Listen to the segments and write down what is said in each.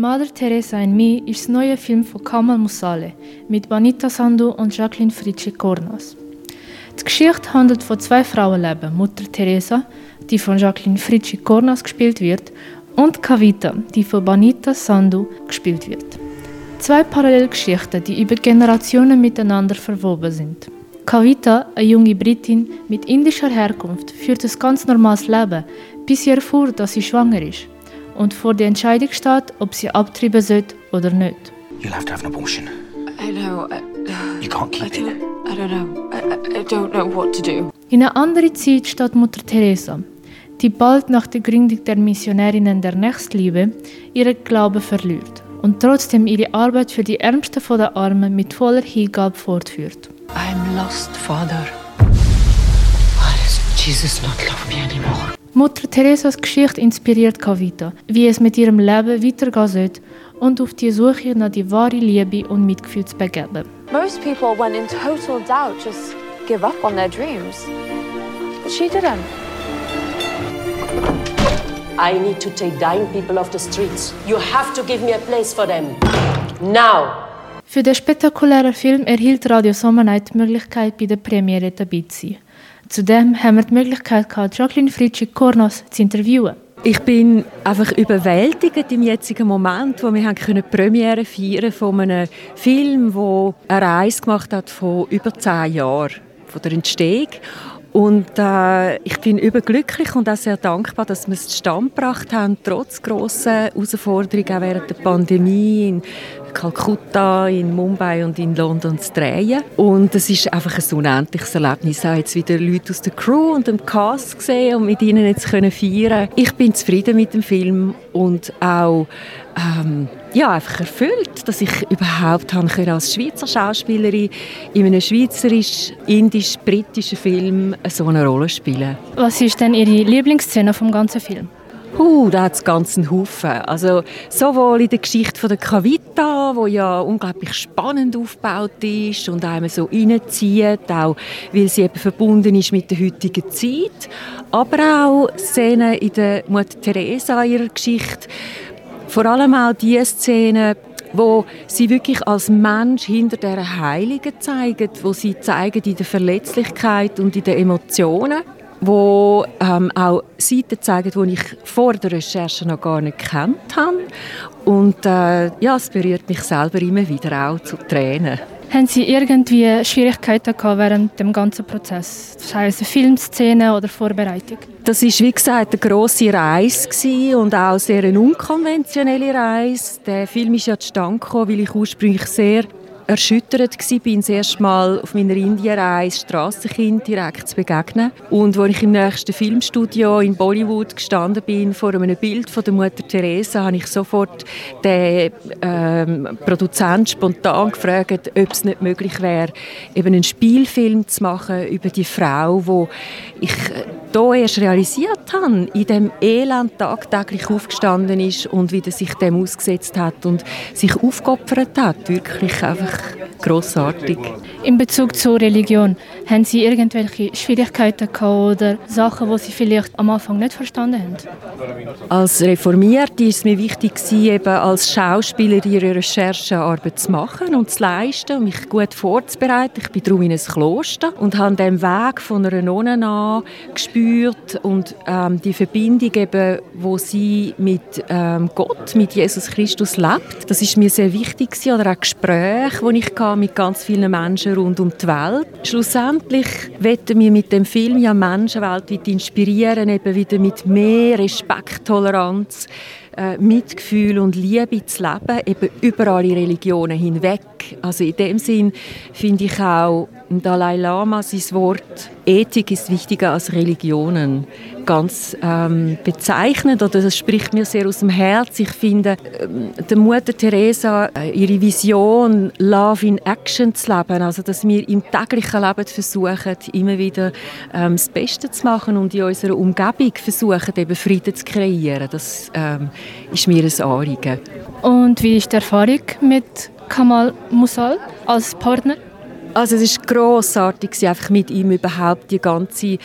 Mother Teresa in Me ist das neue Film von Kamal Musale mit Banita Sandu und Jacqueline Fritsche Kornas. Die Geschichte handelt von zwei Frauenleben, Mutter Teresa, die von Jacqueline Fritsche Kornas gespielt wird, und Kavita, die von Banita Sandu gespielt wird. Zwei Parallelgeschichten, die über Generationen miteinander verwoben sind. Kavita, eine junge Britin mit indischer Herkunft, führt ein ganz normales Leben, bis sie erfuhr, dass sie schwanger ist und vor der Entscheidung steht, ob sie abtreiben sollte oder nicht. You'll have to have an abortion. I know. I, You can't keep I it. I don't know. I, I don't know what to do. In einer anderen Zeit steht Mutter Teresa, die bald nach der Gründung der Missionärinnen der Nächstliebe ihren Glauben verliert und trotzdem ihre Arbeit für die Ärmsten der Armen mit voller Hingabe fortführt. I'm lost, Father. Why does Jesus not love me anymore? Mutter Teresas Geschichte inspiriert Kavita, wie es mit ihrem Leben weitergehen soll und auf die Suche nach die wahre Liebe und Mitgefühl zu begeben. Most people, when in total doubt, just give up on their dreams. But she didn't. I need to take dying people off the streets. You have to give me a place for them. Now! Für den spektakulären Film erhielt Radio Sommernight die Möglichkeit, bei der Premiere dabei zu sein. Zudem haben wir die Möglichkeit gehabt, Jacqueline Fritschi Kornas zu interviewen. Ich bin einfach überwältigt im jetzigen Moment, wo wir haben können Premiere feiern von einem Film, der eine Reise gemacht hat von über zehn Jahren, von der Entstehung. Und äh, ich bin überglücklich und auch sehr dankbar, dass wir es zustande gebracht haben, trotz grosser Herausforderungen auch während der Pandemie in Kalkutta, in Mumbai und in London zu drehen. Und es ist einfach ein unendliches Erlebnis, auch jetzt wieder Leute aus der Crew und dem Cast gesehen und mit ihnen jetzt können feiern. Ich bin zufrieden mit dem Film und auch ähm, ja, einfach erfüllt, dass ich überhaupt können, als Schweizer Schauspielerin in einem schweizerisch-indisch-britischen Film so eine Rolle spielen. Was ist denn Ihre Lieblingsszene vom ganzen Film? Uh, da hat es ganzen Haufen. Also sowohl in der Geschichte von der Kavita, wo ja unglaublich spannend aufgebaut ist und einem so reinzieht, auch weil sie eben verbunden ist mit der heutigen Zeit, aber auch Szenen in der Mutter Teresa ihrer Geschichte, vor allem auch die Szenen, wo sie wirklich als Mensch hinter der Heiligen zeigen, wo sie zeigen in der Verletzlichkeit und in den Emotionen wo ähm, auch Seiten zeigen, die ich vor der Recherche noch gar nicht kennt habe. Und äh, ja, es berührt mich selber immer wieder auch zu Tränen. Haben Sie irgendwie Schwierigkeiten gehabt während dem ganzen Prozess? Sei es eine Filmszene oder Vorbereitung? Das ist wie gesagt eine grosse Reise und auch sehr eine unkonventionelle Reise. Der Film ist ja zustande gekommen, weil ich ursprünglich sehr erschüttert war, bin das erste Mal auf meiner Indienreise Strassenkind direkt zu begegnen. Und als ich im nächsten Filmstudio in Bollywood gestanden bin, vor einem Bild von der Mutter Teresa, habe ich sofort den ähm, Produzent spontan gefragt, ob es nicht möglich wäre, eben einen Spielfilm zu machen über die Frau, wo ich hier erst realisiert habe, in dem Elend tagtäglich aufgestanden ist und wieder sich dem ausgesetzt hat und sich aufgeopfert hat. Wirklich einfach grossartig. In Bezug zur Religion, haben Sie irgendwelche Schwierigkeiten oder Sachen, die Sie vielleicht am Anfang nicht verstanden haben? Als Reformierte ist es mir wichtig, eben als Schauspieler ihre Recherchearbeit zu machen und zu leisten und mich gut vorzubereiten. Ich bin darum in ein Kloster und habe den Weg von einer Nonne an gespürt und ähm, die Verbindung, eben, wo sie mit ähm, Gott, mit Jesus Christus lebt. Das ist mir sehr wichtig gewesen, oder auch Gespräche, die ich mit ganz vielen Menschen rund um die Welt. Schlussendlich wollen wir mit dem Film ja Menschen weltweit inspirieren, eben wieder mit mehr Respekt, Toleranz, äh, Mitgefühl und Liebe zu leben, eben über alle Religionen hinweg. Also in dem Sinn finde ich auch Dalai Lama sein Wort, Ethik ist wichtiger als Religionen, ganz ähm, bezeichnend oder das spricht mir sehr aus dem Herz. Ich finde, ähm, der Mutter Teresa, äh, ihre Vision, Love in Action zu leben, also dass wir im täglichen Leben versuchen, immer wieder ähm, das Beste zu machen und in unserer Umgebung versuchen, eben Frieden zu kreieren, das ähm, ist mir ein Anliegen. Und wie ist die Erfahrung mit Kamal Musal als Partner? Also es ist grossartig, einfach mit ihm überhaupt die ganze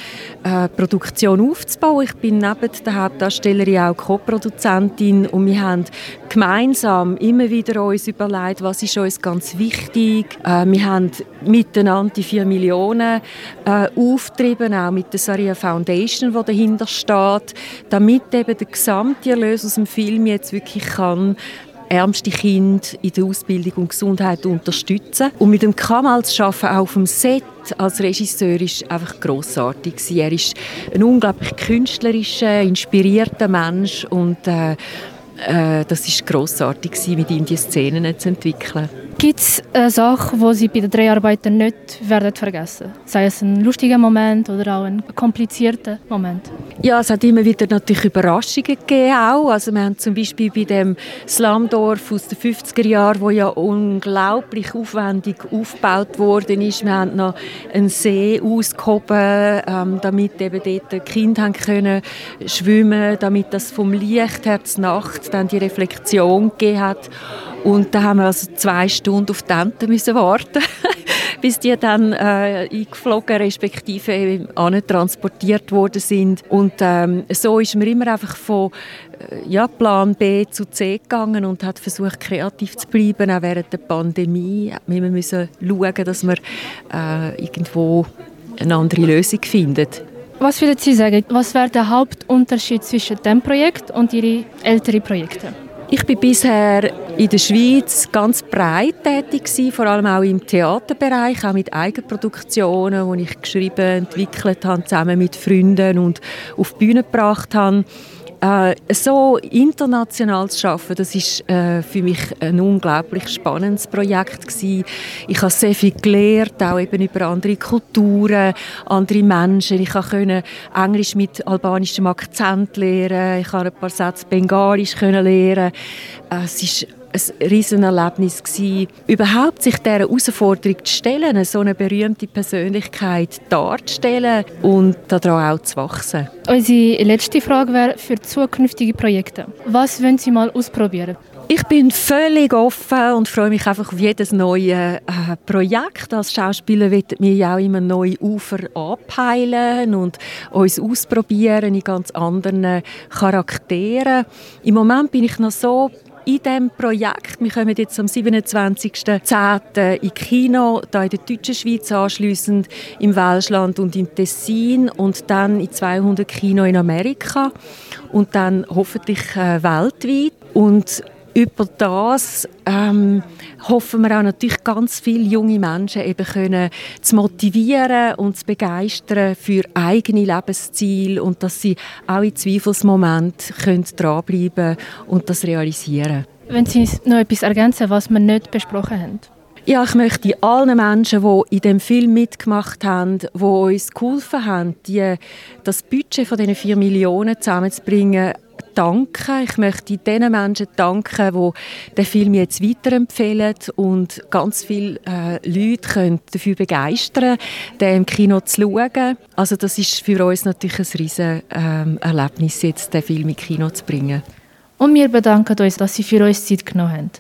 äh, Produktion aufzubauen. Ich bin neben der Hauptdarstellerin auch Co-Produzentin und wir haben gemeinsam immer wieder uns überlegt, was ist uns ganz wichtig. Äh, wir haben miteinander die 4 Millionen äh, aufgetrieben, auch mit der Saria Foundation, die dahinter steht, damit eben der gesamte Erlös aus dem Film jetzt wirklich kann ärmste Kinder in der Ausbildung und Gesundheit unterstützen. Und mit dem Kamal zu arbeiten, auch auf dem Set als Regisseur, ist einfach grossartig. Er ist ein unglaublich künstlerischer, inspirierter Mensch und äh, äh, das ist grossartig, mit ihm die Szenen zu entwickeln. Gibt es eine Sache, die Sie bei den Dreharbeiten nicht werden vergessen Sei es ein lustiger Moment oder auch ein komplizierter Moment? Ja, es hat immer wieder natürlich Überraschungen gegeben auch. Also wir haben zum Beispiel bei dem Slumdorf aus den 50er Jahren, wo ja unglaublich aufwendig aufgebaut worden ist. Wir haben noch einen See ausgehoben, ähm, damit eben dort Kinder haben können schwimmen, damit das vom Licht her zur Nacht dann die Reflexion gegeben hat. Und da haben wir also zwei Stunden auf die Ente müssen warten, bis die dann äh, eingeflogen respektive transportiert worden sind. Und ähm, so ist man immer einfach von äh, ja, Plan B zu C gegangen und hat versucht kreativ zu bleiben, auch während der Pandemie. Wir müssen schauen, dass wir äh, irgendwo eine andere Lösung finden. Was würden Sie sagen, was wäre der Hauptunterschied zwischen dem Projekt und Ihren älteren Projekten? Ich bin bisher in der Schweiz ganz breit tätig gewesen, vor allem auch im Theaterbereich, auch mit Eigenproduktionen, die ich geschrieben, entwickelt habe, zusammen mit Freunden und auf die Bühne gebracht habe. Äh, so international zu arbeiten, das ist äh, für mich ein unglaublich spannendes Projekt gewesen. Ich habe sehr viel gelernt, auch eben über andere Kulturen, andere Menschen. Ich konnte Englisch mit albanischem Akzent lernen. Ich konnte ein paar Sätze Bengalisch lernen. Äh, es ist ein Riesenerlebnis gewesen, überhaupt sich dieser Herausforderung zu stellen, so eine berühmte Persönlichkeit darzustellen und daran auch zu wachsen. Unsere letzte Frage wäre für zukünftige Projekte. Was wollen Sie mal ausprobieren? Ich bin völlig offen und freue mich einfach auf jedes neue äh, Projekt. Als Schauspieler wollen wir ja auch immer neue Ufer abheilen und uns ausprobieren in ganz anderen Charakteren. Im Moment bin ich noch so in diesem Projekt. Wir kommen jetzt am 27.10. in Kino, da in der deutschen Schweiz anschliessend, im Welschland und im Tessin und dann in 200 Kino in Amerika und dann hoffentlich äh, weltweit. Und über das ähm, hoffen wir auch natürlich ganz viele junge Menschen eben können zu motivieren und zu begeistern für eigene Lebensziele und dass sie auch in Zweifelsmoment können dranbleiben und das realisieren. Wenn Sie noch etwas ergänzen, was wir nicht besprochen haben. Ja, ich möchte allen Menschen, die in dem Film mitgemacht haben, die uns geholfen haben, die, das Budget von diesen 4 Millionen zusammenzubringen, danken. Ich möchte den Menschen danken, die den Film jetzt weiterempfehlen und ganz viele äh, Leute können dafür begeistern, den im Kino zu schauen. Also das ist für uns natürlich ein riesen ähm, Erlebnis, jetzt den Film im Kino zu bringen. Und wir bedanken uns, dass Sie für uns Zeit genommen haben.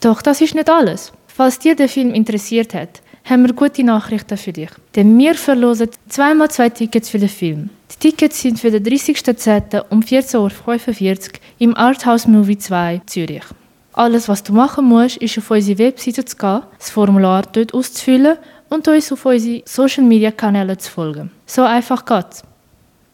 Doch das ist nicht alles. Falls dir der Film interessiert hat, haben wir gute Nachrichten für dich. Denn wir verlosen zweimal zwei Tickets für den Film. Die Tickets sind für den 30.10. um 14.45 Uhr im Arthouse Movie 2 Zürich. Alles, was du machen musst, ist auf unsere Webseite zu gehen, das Formular dort auszufüllen und uns auf unsere Social Media Kanäle zu folgen. So einfach geht's.